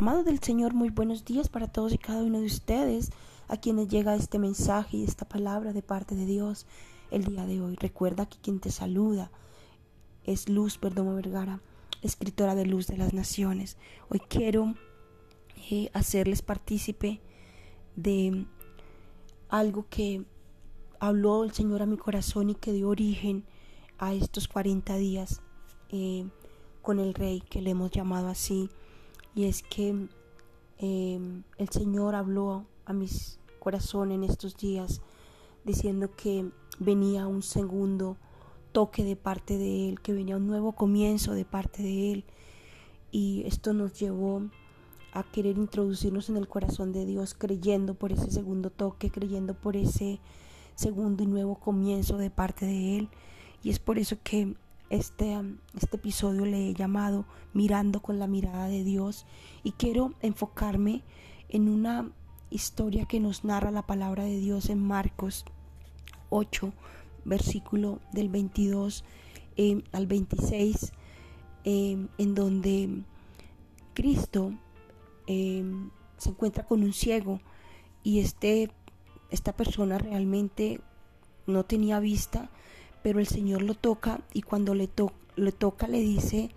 Amados del Señor, muy buenos días para todos y cada uno de ustedes a quienes llega este mensaje y esta palabra de parte de Dios el día de hoy. Recuerda que quien te saluda es Luz Perdomo Vergara, escritora de Luz de las Naciones. Hoy quiero eh, hacerles partícipe de algo que habló el Señor a mi corazón y que dio origen a estos 40 días eh, con el Rey, que le hemos llamado así y es que em, el Señor habló a mis corazón en estos días diciendo que venía un segundo toque de parte de Él, que venía un nuevo comienzo de parte de Él. Y esto nos llevó a querer introducirnos en el corazón de Dios, creyendo por ese segundo toque, creyendo por ese segundo y nuevo comienzo de parte de Él. Y es por eso que este, este episodio le he llamado Mirando con la mirada de Dios y quiero enfocarme en una historia que nos narra la palabra de Dios en Marcos 8, versículo del 22 eh, al 26, eh, en donde Cristo eh, se encuentra con un ciego y este, esta persona realmente no tenía vista, pero el Señor lo toca y cuando le, le toca le dice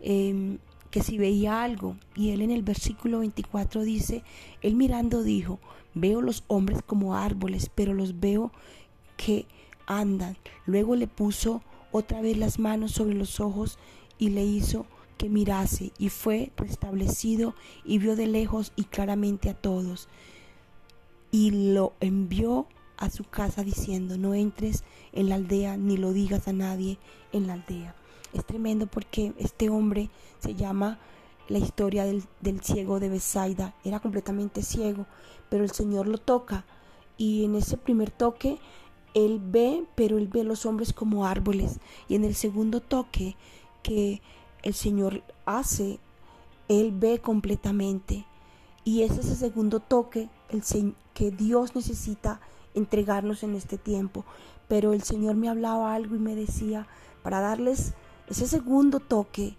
em, que si veía algo. Y él en el versículo 24 dice, él mirando dijo, veo los hombres como árboles, pero los veo que andan. Luego le puso otra vez las manos sobre los ojos y le hizo que mirase y fue restablecido y vio de lejos y claramente a todos. Y lo envió a su casa diciendo, no entres en la aldea ni lo digas a nadie en la aldea. Es tremendo porque este hombre se llama la historia del, ciego de Besaida. Era completamente ciego, pero el Señor lo toca y en ese primer toque él ve, pero él ve los hombres como árboles. Y en el segundo toque que el Señor hace, él ve completamente. Y es ese segundo toque el, que Dios necesita entregarnos en este tiempo. Pero el Señor me hablaba algo y me decía, para darles ese segundo toque,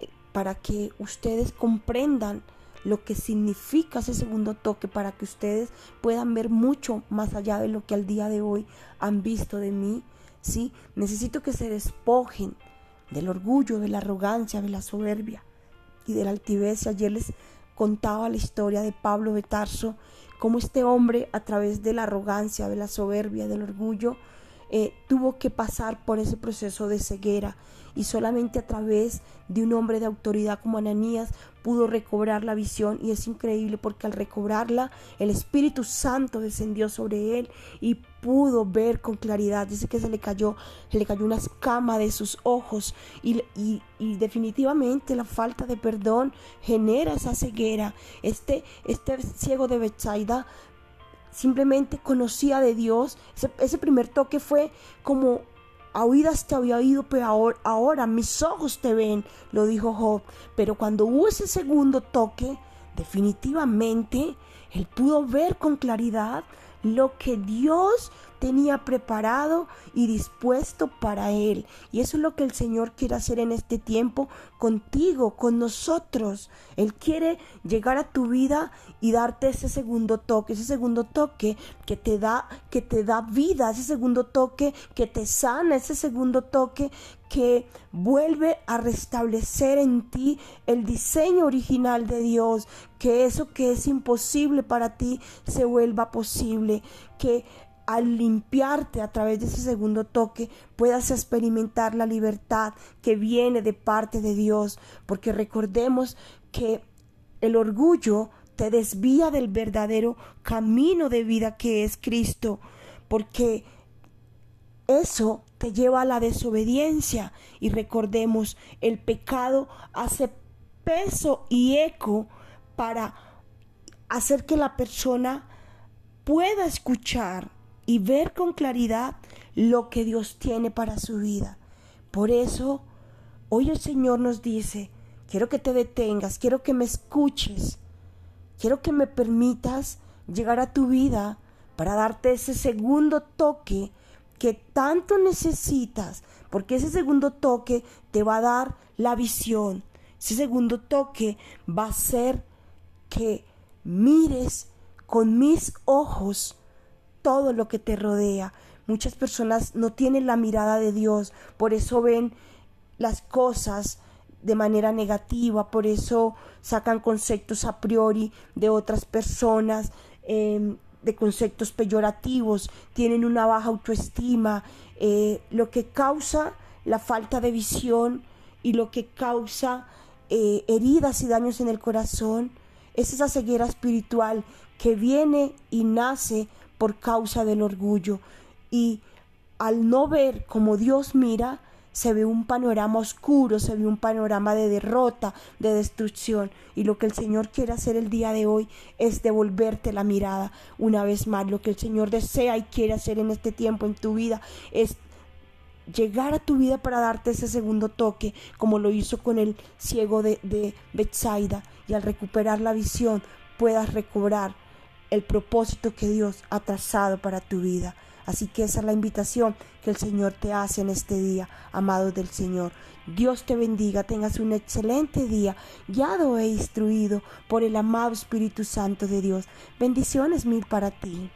eh, para que ustedes comprendan lo que significa ese segundo toque, para que ustedes puedan ver mucho más allá de lo que al día de hoy han visto de mí. ¿sí? Necesito que se despojen del orgullo, de la arrogancia, de la soberbia y de la altivez. Ayer les contaba la historia de Pablo de Tarso cómo este hombre, a través de la arrogancia, de la soberbia, del orgullo, eh, tuvo que pasar por ese proceso de ceguera. Y solamente a través de un hombre de autoridad como Ananías pudo recobrar la visión y es increíble porque al recobrarla el Espíritu Santo descendió sobre él y pudo ver con claridad. Dice que se le cayó, se le cayó una escama de sus ojos y, definitivamente la falta de perdón genera esa ceguera. Este, este ciego de Bethsaida simplemente conocía de Dios. Ese, primer toque fue como a oídas te había oído, pero ahora, ahora, mis ojos te ven, lo dijo Job. Pero cuando hubo ese segundo toque, definitivamente él pudo ver con claridad lo que Dios tenía preparado y dispuesto para él. Y eso es lo que el Señor quiere hacer en este tiempo contigo, con nosotros. Él quiere llegar a tu vida y darte ese segundo toque, ese segundo toque que te da que te da vida, ese segundo toque que te sana, ese segundo toque que vuelve a restablecer en ti el diseño original de Dios, que eso que es imposible para ti se vuelva posible, que al limpiarte a través de ese segundo toque puedas experimentar la libertad que viene de parte de Dios, porque recordemos que el orgullo te desvía del verdadero camino de vida que es Cristo, porque eso te lleva a la desobediencia. Y recordemos, el pecado hace peso y eco para hacer que la persona pueda escuchar y ver con claridad lo que Dios tiene para su vida. Por eso, hoy el Señor nos dice, quiero que te detengas, quiero que me escuches, quiero que me permitas llegar a tu vida para darte ese segundo toque que tanto necesitas, porque ese segundo toque te va a dar la visión, ese segundo toque va a ser que mires con mis ojos todo lo que te rodea. Muchas personas no tienen la mirada de Dios, por eso ven las cosas de manera negativa, por eso sacan conceptos a priori de otras personas, em, de conceptos peyorativos, tienen una baja autoestima, eh, lo que causa la falta de visión y lo que causa eh, heridas y daños en el corazón es esa ceguera espiritual que viene y nace por causa del orgullo y al no ver como Dios mira, se ve un panorama oscuro, se ve un panorama de derrota, de destrucción. Y lo que el Señor quiere hacer el día de hoy es devolverte la mirada una vez más. Lo que el Señor desea y quiere hacer en este tiempo en tu vida es llegar a tu vida para darte ese segundo toque, como lo hizo con el ciego de, de Bethsaida, y al recuperar la visión puedas recobrar el propósito que Dios ha trazado para tu vida. Así que esa es la invitación que el Señor te hace en este día, amado del Señor. Dios te bendiga, tengas un excelente día, guiado e instruido por el amado Espíritu Santo de Dios. Bendiciones mil para ti.